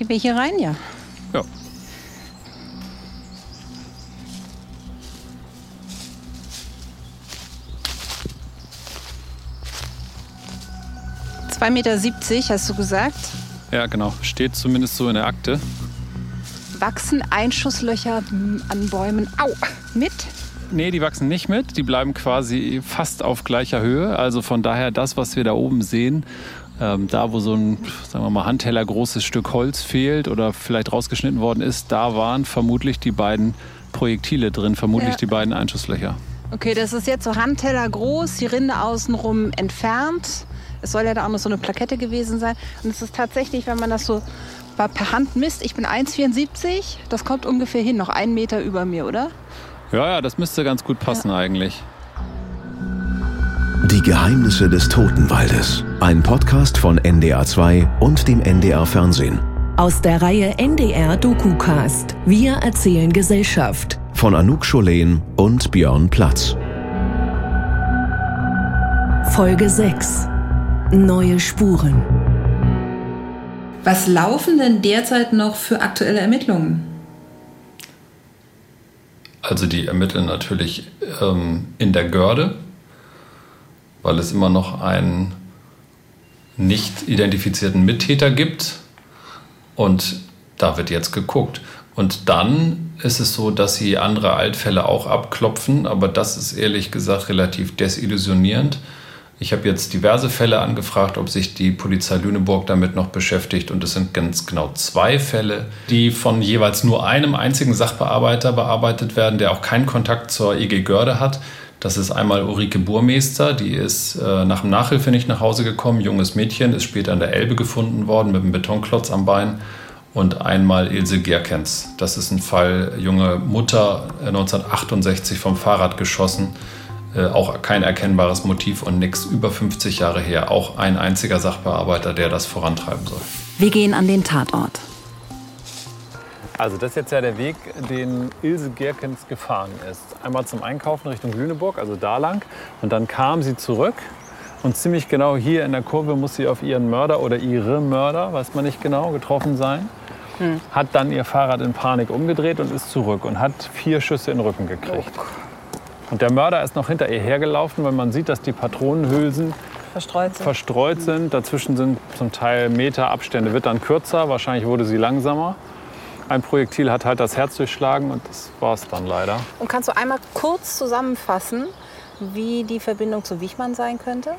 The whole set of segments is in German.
Gehen wir hier rein, ja? Ja. Zwei Meter siebzig, hast du gesagt. Ja, genau. Steht zumindest so in der Akte. Wachsen Einschusslöcher an Bäumen au mit? Nee, die wachsen nicht mit. Die bleiben quasi fast auf gleicher Höhe. Also von daher das, was wir da oben sehen, ähm, da wo so ein, sagen wir mal, Handteller großes Stück Holz fehlt oder vielleicht rausgeschnitten worden ist, da waren vermutlich die beiden Projektile drin, vermutlich Ja. die beiden Einschusslöcher. Okay, das ist jetzt so Handteller groß, die Rinde außenrum entfernt. Es soll ja da auch noch so eine Plakette gewesen sein. Und es ist tatsächlich, wenn man das so per Hand misst, ich bin 1,74, das kommt ungefähr hin, noch einen Meter über mir, oder? Ja, ja, das müsste ganz gut passen eigentlich. Die Geheimnisse des Totenwaldes. Ein Podcast von NDR2 und dem NDR Fernsehen. Aus der Reihe NDR DokuCast. Wir erzählen Gesellschaft. Von Anouk Scholen und Björn Platz. Folge 6. Neue Spuren. Was laufen denn derzeit noch für aktuelle Ermittlungen? Also die ermitteln natürlich ähm, in der Görde, weil es immer noch einen nicht identifizierten Mittäter gibt. Und da wird jetzt geguckt. Und dann ist es so, dass sie andere Altfälle auch abklopfen, aber das ist ehrlich gesagt relativ desillusionierend. Ich habe jetzt diverse Fälle angefragt, ob sich die Polizei Lüneburg damit noch beschäftigt. Und es sind ganz genau zwei Fälle, die von jeweils nur einem einzigen Sachbearbeiter bearbeitet werden, der auch keinen Kontakt zur EG Görde hat. Das ist einmal Ulrike Burmeister, die ist äh, nach dem Nachhilfe nicht nach Hause gekommen, junges Mädchen, ist später in der Elbe gefunden worden mit einem Betonklotz am Bein. Und einmal Ilse Gerkens. Das ist ein Fall, junge Mutter, äh, 1968 vom Fahrrad geschossen. Äh, auch kein erkennbares Motiv und nichts über 50 Jahre her. Auch ein einziger Sachbearbeiter, der das vorantreiben soll. Wir gehen an den Tatort. Also das ist jetzt ja der Weg, den Ilse Gerkens gefahren ist. Einmal zum Einkaufen Richtung Lüneburg, also da lang. Und dann kam sie zurück. Und ziemlich genau hier in der Kurve muss sie auf ihren Mörder oder ihre Mörder, weiß man nicht genau, getroffen sein. Hat dann ihr Fahrrad in Panik umgedreht und ist zurück und hat vier Schüsse in den Rücken gekriegt. Und der Mörder ist noch hinter ihr hergelaufen, weil man sieht, dass die Patronenhülsen Verstreut sind. verstreut sind. Dazwischen sind zum Teil Meter Abstände. Wird dann kürzer, wahrscheinlich wurde sie langsamer. Ein Projektil hat halt das Herz durchschlagen und das war es dann leider. Und kannst du einmal kurz zusammenfassen, wie die Verbindung zu Wichmann sein könnte?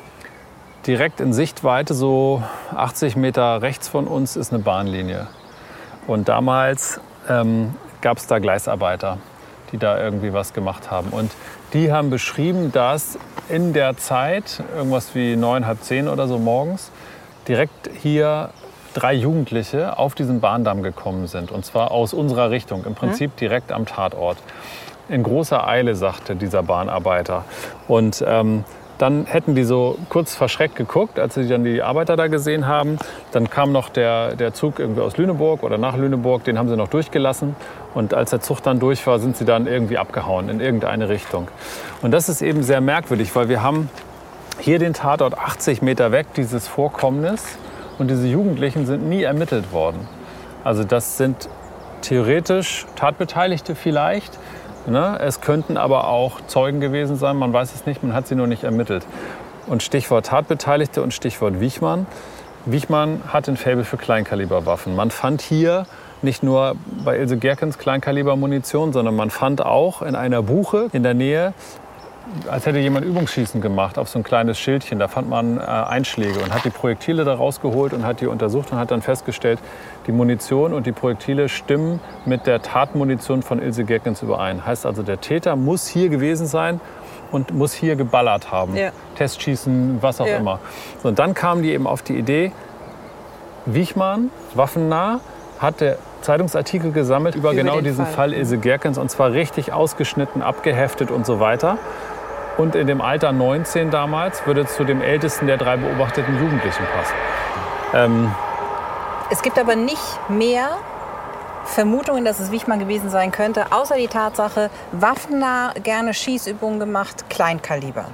Direkt in Sichtweite, so 80 Meter rechts von uns, ist eine Bahnlinie. Und damals ähm, gab es da Gleisarbeiter, die da irgendwie was gemacht haben. Und die haben beschrieben, dass in der Zeit, irgendwas wie neun, halb zehn oder so morgens, direkt hier drei Jugendliche auf diesen Bahndamm gekommen sind. Und zwar aus unserer Richtung, im Prinzip direkt am Tatort. In großer Eile, sagte dieser Bahnarbeiter. Und ähm, dann hätten die so kurz verschreckt geguckt, als sie dann die Arbeiter da gesehen haben. Dann kam noch der, der Zug irgendwie aus Lüneburg oder nach Lüneburg, den haben sie noch durchgelassen. Und als der Zug dann durch war, sind sie dann irgendwie abgehauen in irgendeine Richtung. Und das ist eben sehr merkwürdig, weil wir haben hier den Tatort 80 Meter weg, dieses Vorkommnis. Und diese Jugendlichen sind nie ermittelt worden. Also das sind theoretisch Tatbeteiligte vielleicht. Ne? Es könnten aber auch Zeugen gewesen sein, man weiß es nicht, man hat sie nur nicht ermittelt. Und Stichwort Tatbeteiligte und Stichwort Wichmann. Wichmann hat ein Faible für Kleinkaliberwaffen. Man fand hier nicht nur bei Ilse Gerkens Kleinkalibermunition, sondern man fand auch in einer Buche in der Nähe, als hätte jemand Übungsschießen gemacht auf so ein kleines Schildchen. Da fand man äh, Einschläge und hat die Projektile da rausgeholt und hat die untersucht und hat dann festgestellt, die Munition und die Projektile stimmen mit der Tatmunition von Ilse Gerkens überein. Heißt also, der Täter muss hier gewesen sein und muss hier geballert haben. Ja. Testschießen, was auch Ja. immer. So, und dann kamen die eben auf die Idee, Wichmann, waffennah, hat der Zeitungsartikel gesammelt über, Über genau diesen Fall. Fall Ilse Gerkens und zwar richtig ausgeschnitten, abgeheftet und so weiter. Und in dem Alter 19 damals würde zu dem ältesten der drei beobachteten Jugendlichen passen. Ähm, Es gibt aber nicht mehr Vermutungen, dass es Wichmann gewesen sein könnte, außer die Tatsache, waffennah, gerne Schießübungen gemacht, Kleinkaliber.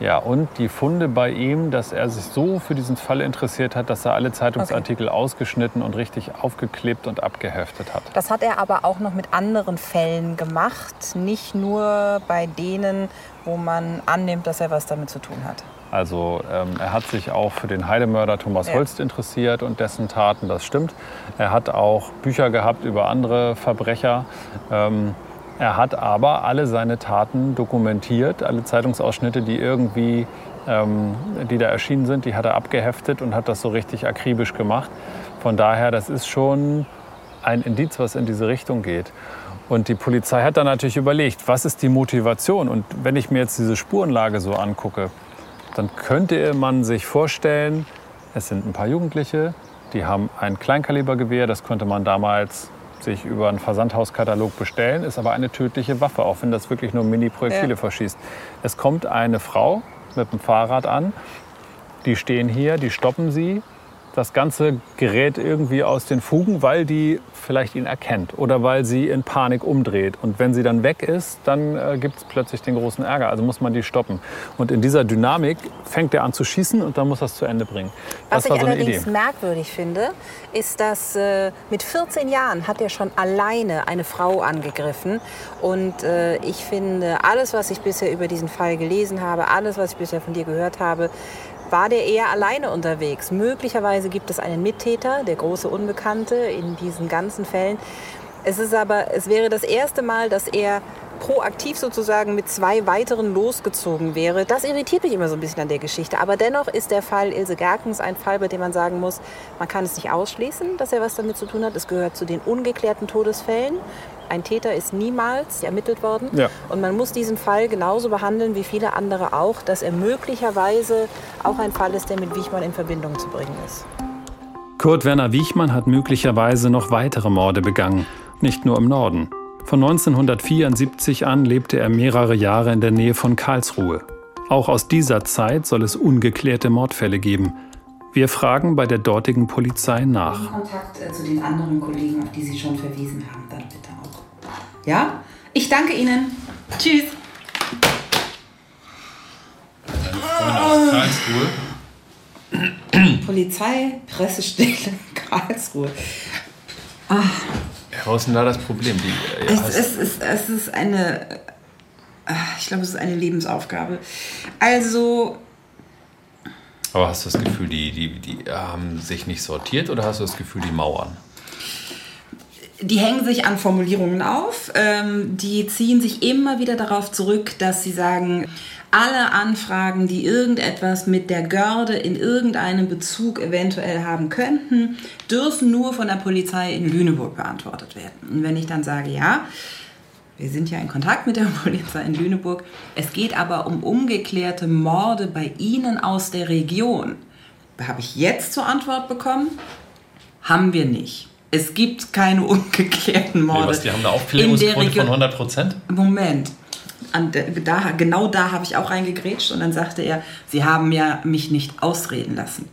Ja, und die Funde bei ihm, dass er sich so für diesen Fall interessiert hat, dass er alle Zeitungsartikel ausgeschnitten und richtig aufgeklebt und abgeheftet hat. Das hat er aber auch noch mit anderen Fällen gemacht, nicht nur bei denen, wo man annimmt, dass er was damit zu tun hat. Also ähm, er hat sich auch für den Heidemörder Thomas Ja. Holst interessiert und dessen Taten, das stimmt. Er hat auch Bücher gehabt über andere Verbrecher. Ähm, er hat aber alle seine Taten dokumentiert, alle Zeitungsausschnitte, die irgendwie, ähm, die da erschienen sind, die hat er abgeheftet und hat das so richtig akribisch gemacht. Von daher, das ist schon ein Indiz, was in diese Richtung geht. Und die Polizei hat dann natürlich überlegt, was ist die Motivation? Und wenn ich mir jetzt diese Spurenlage so angucke, dann könnte man sich vorstellen, es sind ein paar Jugendliche, die haben ein Kleinkalibergewehr, das konnte man damals sich über einen Versandhauskatalog bestellen, ist aber eine tödliche Waffe, auch wenn das wirklich nur Mini-Projektile Ja. verschießt. Es kommt eine Frau mit dem Fahrrad an, die stehen hier, die stoppen sie. Das Ganze gerät irgendwie aus den Fugen, weil die vielleicht ihn erkennt oder weil sie in Panik umdreht. Und wenn sie dann weg ist, dann äh, gibt es plötzlich den großen Ärger. Also muss man die stoppen. Und in dieser Dynamik fängt er an zu schießen und dann muss es zu Ende bringen. Was das war ich so eine allerdings Idee. merkwürdig finde, ist, dass äh, mit 14 Jahren hat er schon alleine eine Frau angegriffen. Und äh, ich finde, alles, was ich bisher über diesen Fall gelesen habe, alles, was ich bisher von dir gehört habe, war der eher alleine unterwegs. Möglicherweise gibt es einen Mittäter, der große Unbekannte in diesen ganzen Fällen. Es ist aber, es wäre das erste Mal, dass er proaktiv sozusagen mit zwei weiteren losgezogen wäre. Das irritiert mich immer so ein bisschen an der Geschichte. Aber dennoch ist der Fall Ilse Gerkens ein Fall, bei dem man sagen muss, man kann es nicht ausschließen, dass er was damit zu tun hat. Es gehört zu den ungeklärten Todesfällen. Ein Täter ist niemals ermittelt worden. Ja. Und man muss diesen Fall genauso behandeln wie viele andere auch, dass er möglicherweise auch ein Fall ist, der mit Wichmann in Verbindung zu bringen ist. Kurt Werner Wiechmann hat möglicherweise noch weitere Morde begangen, nicht nur im Norden. Von 1974 an lebte er mehrere Jahre in der Nähe von Karlsruhe. Auch aus dieser Zeit soll es ungeklärte Mordfälle geben. Wir fragen bei der dortigen Polizei nach. Kontakt äh, zu den anderen Kollegen, auf die Sie schon verwiesen haben, dann bitte. Ja? Ich danke Ihnen. Tschüss. Aus Karlsruhe. Polizei, Pressestelle, Karlsruhe. Was ist denn da das Problem? Die, Es, es, ist, es ist eine, äh, ich glaube, es ist eine Lebensaufgabe. Also, Aber hast du das Gefühl, die, die, die haben sich nicht sortiert oder hast du das Gefühl, die mauern? Die hängen sich an Formulierungen auf, ähm, die ziehen sich immer wieder darauf zurück, dass sie sagen, alle Anfragen, die irgendetwas mit der Görde in irgendeinem Bezug eventuell haben könnten, dürfen nur von der Polizei in Lüneburg beantwortet werden. Und wenn ich dann sage, ja, wir sind ja in Kontakt mit der Polizei in Lüneburg, es geht aber um ungeklärte Morde bei Ihnen aus der Region, habe ich jetzt zur Antwort bekommen, haben wir nicht. Es gibt keine ungeklärten Morde. Nee, was, die haben in der Aufklärungsquote von Region. 100 Prozent? Moment. Der, da, genau da habe ich auch reingegrätscht und dann sagte er, Sie haben ja mich nicht ausreden lassen.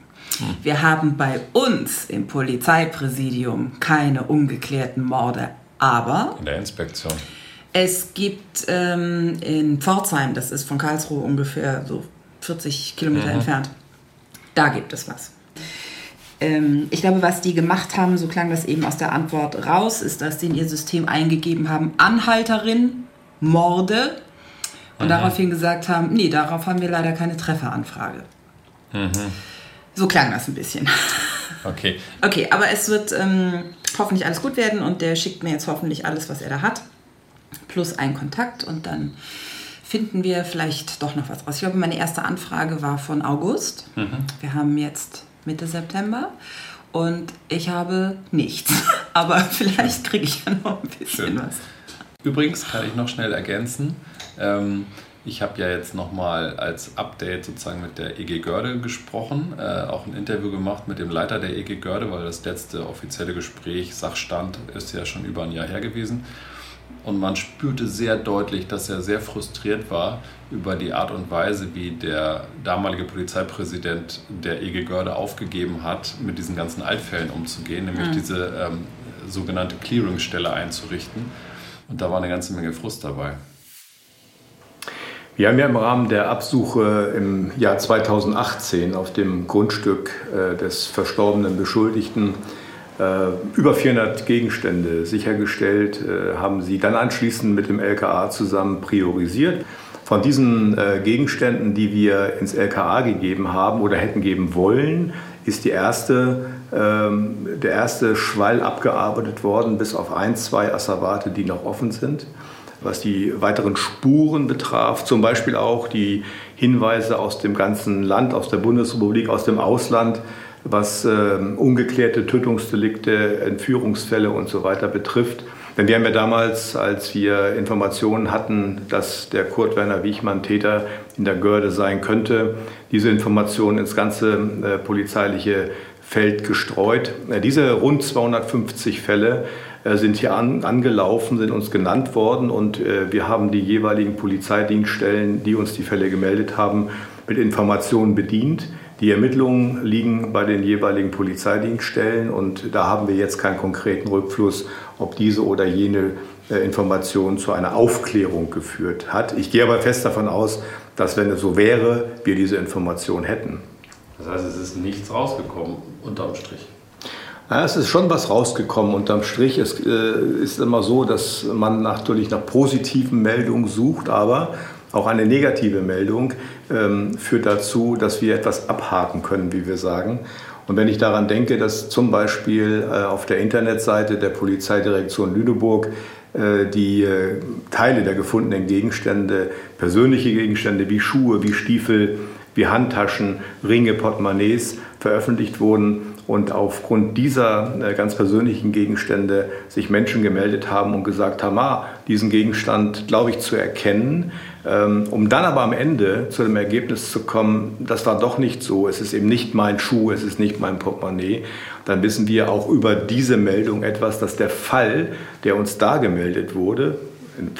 Wir haben bei uns im Polizeipräsidium keine ungeklärten Morde, aber In der Inspektion. es gibt ähm, in Pforzheim, das ist von Karlsruhe ungefähr so 40 Kilometer entfernt, da gibt es was. Ähm, ich glaube, was die gemacht haben, so klang das eben aus der Antwort raus, ist, dass sie in ihr System eingegeben haben, Anhalterin, Morde. Und daraufhin gesagt haben, nee, darauf haben wir leider keine Trefferanfrage. So klang das ein bisschen. Okay. Okay, aber es wird ähm, hoffentlich alles gut werden und der schickt mir jetzt hoffentlich alles, was er da hat. Plus einen Kontakt und dann finden wir vielleicht doch noch was raus. Ich glaube, meine erste Anfrage war von August. Wir haben jetzt Mitte September und ich habe nichts. Aber vielleicht kriege ich ja noch ein bisschen Schön. was. Übrigens kann ich noch schnell ergänzen. Ähm, ich habe ja jetzt nochmal als Update sozusagen mit der EG Görde gesprochen, äh, auch ein Interview gemacht mit dem Leiter der EG Görde, weil das letzte offizielle Gespräch, Sachstand, ist ja schon über ein Jahr her gewesen. Und man spürte sehr deutlich, dass er sehr frustriert war über die Art und Weise, wie der damalige Polizeipräsident der EG Görde aufgegeben hat, mit diesen ganzen Altfällen umzugehen, nämlich diese ähm, sogenannte Clearingstelle einzurichten. Und da war eine ganze Menge Frust dabei. Wir haben ja im Rahmen der Absuche im Jahr 2018 auf dem Grundstück äh, des verstorbenen Beschuldigten äh, über 400 Gegenstände sichergestellt, äh, haben sie dann anschließend mit dem LKA zusammen priorisiert. Von diesen Gegenständen, die wir ins LKA gegeben haben oder hätten geben wollen, ist die erste, ähm, der erste Schwall abgearbeitet worden, bis auf ein, zwei Asservate, die noch offen sind was die weiteren Spuren betraf, zum Beispiel auch die Hinweise aus dem ganzen Land, aus der Bundesrepublik, aus dem Ausland, was äh, ungeklärte Tötungsdelikte, Entführungsfälle und so weiter betrifft. Denn wir haben ja damals, als wir Informationen hatten, dass der Kurt Werner Wiechmann Täter in der Görde sein könnte, diese Informationen ins ganze äh, polizeiliche Feld gestreut. Äh, diese rund 250 Fälle äh, sind hier an, angelaufen, sind uns genannt worden und äh, wir haben die jeweiligen Polizeidienststellen, die uns die Fälle gemeldet haben, mit Informationen bedient. Die Ermittlungen liegen bei den jeweiligen Polizeidienststellen und da haben wir jetzt keinen konkreten Rückfluss, ob diese oder jene äh, Information zu einer Aufklärung geführt hat. Ich gehe aber fest davon aus, dass wenn es so wäre, wir diese Information hätten. Das heißt, es ist nichts rausgekommen unterm Strich. Ja, es ist schon was rausgekommen unterm Strich. Es äh, ist immer so, dass man natürlich nach positiven Meldungen sucht, aber auch eine negative Meldung ähm, führt dazu, dass wir etwas abhaken können, wie wir sagen. Und wenn ich daran denke, dass zum Beispiel äh, auf der Internetseite der Polizeidirektion Lüneburg äh, die äh, Teile der gefundenen Gegenstände, persönliche Gegenstände wie Schuhe, wie Stiefel, wie Handtaschen, Ringe, Portemonnaies veröffentlicht wurden, und aufgrund dieser äh, ganz persönlichen Gegenstände sich Menschen gemeldet haben und gesagt haben, ah, diesen Gegenstand glaube ich zu erkennen, um dann aber am Ende zu dem Ergebnis zu kommen, das war doch nicht so, es ist eben nicht mein Schuh, es ist nicht mein Portemonnaie, dann wissen wir auch über diese Meldung etwas, dass der Fall, der uns da gemeldet wurde,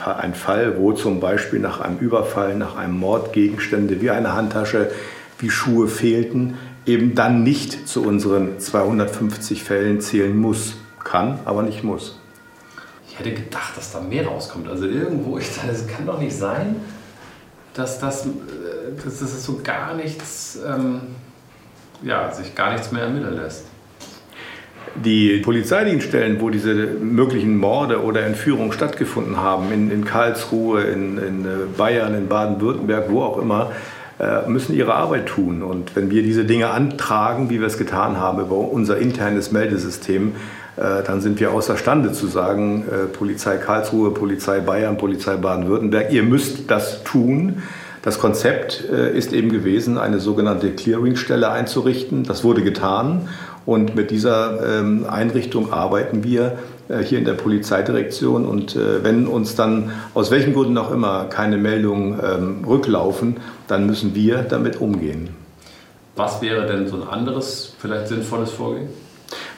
ein Fall, wo zum Beispiel nach einem Überfall, nach einem Mord Gegenstände wie eine Handtasche, wie Schuhe fehlten, eben dann nicht zu unseren 250 Fällen zählen muss. Kann, aber nicht muss. Hätte gedacht, dass da mehr rauskommt. Also irgendwo, ich dachte, es kann doch nicht sein, dass das, äh, dass das so gar nichts, ähm, ja, sich gar nichts mehr ermitteln lässt. Die Polizeidienststellen, wo diese möglichen Morde oder Entführungen stattgefunden haben, in, in Karlsruhe, in, in äh, Bayern, in Baden-Württemberg, wo auch immer, äh, müssen ihre Arbeit tun. Und wenn wir diese Dinge antragen, wie wir es getan haben über unser internes Meldesystem, dann sind wir außerstande zu sagen, äh, Polizei Karlsruhe, Polizei Bayern, Polizei Baden-Württemberg, ihr müsst das tun. Das Konzept ist eben gewesen, eine sogenannte Clearingstelle einzurichten. Das wurde getan und mit dieser ähm, Einrichtung arbeiten wir äh, hier in der Polizeidirektion. Und äh, wenn uns dann aus welchen Gründen auch immer keine Meldungen ähm, rücklaufen, dann müssen wir damit umgehen. Was wäre denn so ein anderes, vielleicht sinnvolles Vorgehen?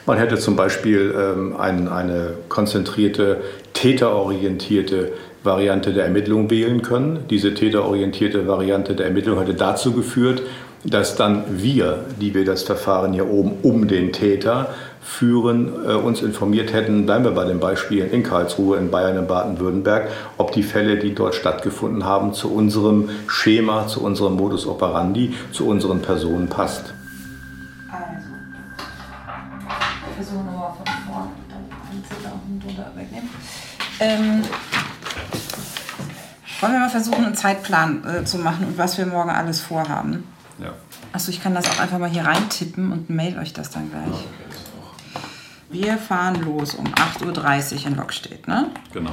Man hätte zum Beispiel ähm, ein, eine konzentrierte, täterorientierte Variante der Ermittlung wählen können. Diese täterorientierte Variante der Ermittlung hätte dazu geführt, dass dann wir, die wir das Verfahren hier oben um den Täter führen, äh, uns informiert hätten, bleiben wir bei den Beispielen in Karlsruhe, in Bayern, in Baden-Württemberg, ob die Fälle, die dort stattgefunden haben, zu unserem Schema, zu unserem Modus operandi, zu unseren Personen passt. Unten drunter wegnehmen. Ähm, wollen wir mal versuchen, einen Zeitplan äh, zu machen und was wir morgen alles vorhaben? Ja. Achso, ich kann das auch einfach mal hier reintippen und mail euch das dann gleich. Okay. Wir fahren los um 8.30 Uhr in Lockstedt, ne? Genau.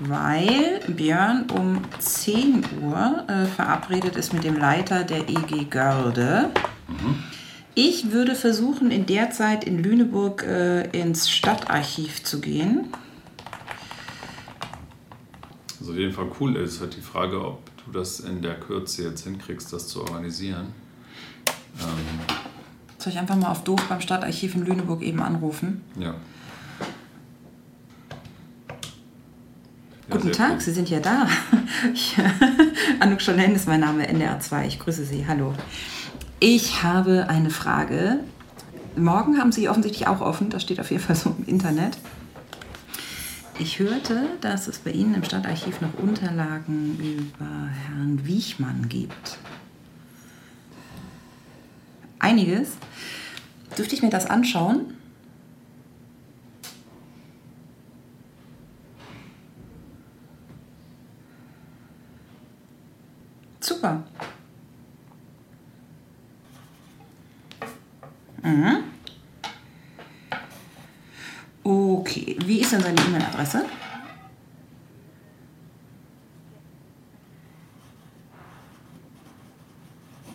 Weil Björn um 10 Uhr äh, verabredet ist mit dem Leiter der EG Görde. Mhm. Ich würde versuchen, in der Zeit in Lüneburg äh, ins Stadtarchiv zu gehen. Was auf jeden Fall cool ist, halt die Frage, ob du das in der Kürze jetzt hinkriegst, das zu organisieren. Ähm Soll ich einfach mal auf Doof beim Stadtarchiv in Lüneburg eben anrufen? Ja. ja Guten Tag, gut. Sie sind ja da. Ich, Anouk Scholen ist mein Name, NDR 2. Ich grüße Sie. Hallo. Ich habe eine Frage. Morgen haben Sie offensichtlich auch offen, das steht auf jeden Fall so im Internet. Ich hörte, dass es bei Ihnen im Stadtarchiv noch Unterlagen über Herrn Wiechmann gibt. Einiges. Dürfte ich mir das anschauen? Super. Mhm. Okay, wie ist denn seine E-Mail-Adresse?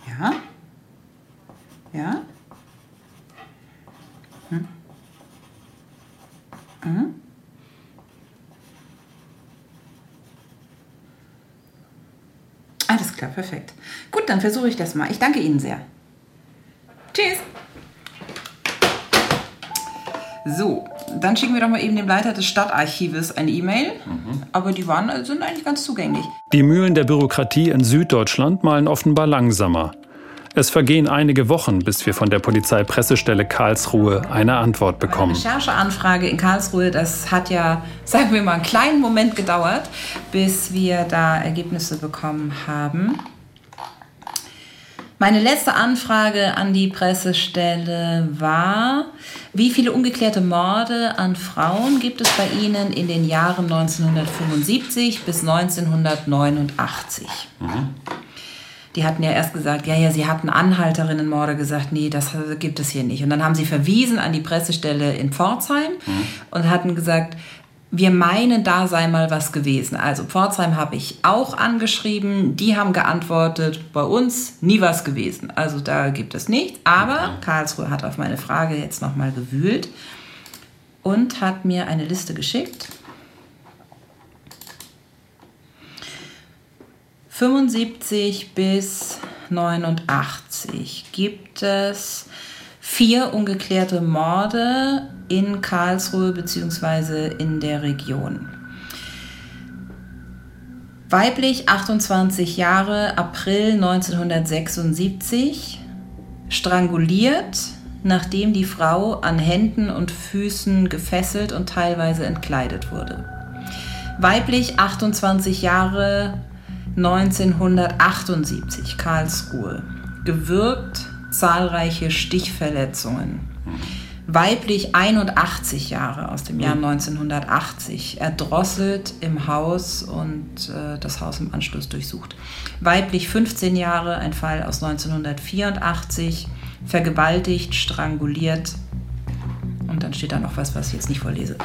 Ja. Ja. Hm. Mhm. Alles klar, perfekt. Gut, dann versuche ich das mal. Ich danke Ihnen sehr. Tschüss. So, dann schicken wir doch mal eben dem Leiter des Stadtarchives eine E-Mail. Aber die waren, sind eigentlich ganz zugänglich. Die Mühlen der Bürokratie in Süddeutschland malen offenbar langsamer. Es vergehen einige Wochen, bis wir von der Polizeipressestelle Karlsruhe eine Antwort bekommen. Rechercheanfrage in Karlsruhe, das hat ja, sagen wir mal, einen kleinen Moment gedauert, bis wir da Ergebnisse bekommen haben. Meine letzte Anfrage an die Pressestelle war, wie viele ungeklärte Morde an Frauen gibt es bei Ihnen in den Jahren 1975 bis 1989? Die hatten ja erst gesagt, ja, ja, sie hatten Anhalterinnenmorde gesagt, nee, das gibt es hier nicht. Und dann haben sie verwiesen an die Pressestelle in Pforzheim und hatten gesagt, wir meinen, da sei mal was gewesen. Also Pforzheim habe ich auch angeschrieben. Die haben geantwortet, bei uns nie was gewesen. Also da gibt es nichts. Aber Karlsruhe hat auf meine Frage jetzt nochmal gewühlt und hat mir eine Liste geschickt. 75 bis 89 gibt es vier ungeklärte Morde in Karlsruhe bzw. in der Region. Weiblich 28 Jahre, April 1976, stranguliert, nachdem die Frau an Händen und Füßen gefesselt und teilweise entkleidet wurde. Weiblich 28 Jahre, 1978, Karlsruhe, gewürgt, zahlreiche Stichverletzungen. Weiblich 81 Jahre aus dem Jahr 1980, erdrosselt im Haus und äh, das Haus im Anschluss durchsucht. Weiblich 15 Jahre, ein Fall aus 1984, vergewaltigt, stranguliert. Und dann steht da noch was, was ich jetzt nicht vorlese.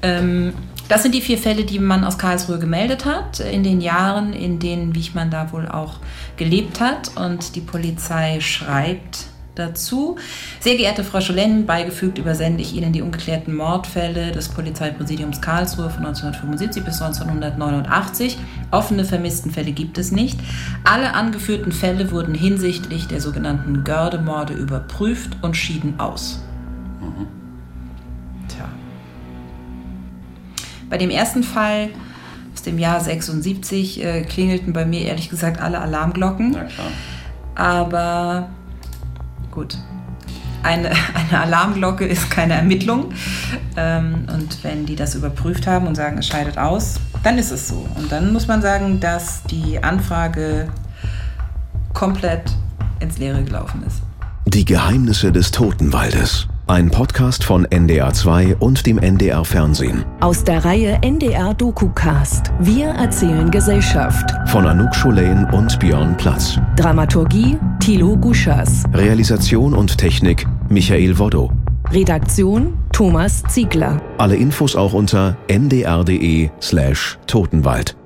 Ähm, das sind die vier Fälle, die man aus Karlsruhe gemeldet hat, in den Jahren, in denen Wichmann da wohl auch gelebt hat. Und die Polizei schreibt dazu. Sehr geehrte Frau Scholen, beigefügt übersende ich Ihnen die ungeklärten Mordfälle des Polizeipräsidiums Karlsruhe von 1975 bis 1989. Offene Vermisstenfälle gibt es nicht. Alle angeführten Fälle wurden hinsichtlich der sogenannten Gördemorde überprüft und schieden aus. Bei dem ersten Fall aus dem Jahr 76 äh, klingelten bei mir ehrlich gesagt alle Alarmglocken. Na klar. Aber gut, eine, eine Alarmglocke ist keine Ermittlung. Ähm, und wenn die das überprüft haben und sagen, es scheidet aus, dann ist es so. Und dann muss man sagen, dass die Anfrage komplett ins Leere gelaufen ist. Die Geheimnisse des Totenwaldes. Ein Podcast von NDR2 und dem NDR Fernsehen. Aus der Reihe NDR DokuCast. Wir erzählen Gesellschaft. Von Anouk Scholain und Björn Platz. Dramaturgie Thilo Guschas. Realisation und Technik Michael Woddo. Redaktion Thomas Ziegler. Alle Infos auch unter ndr.de slash Totenwald.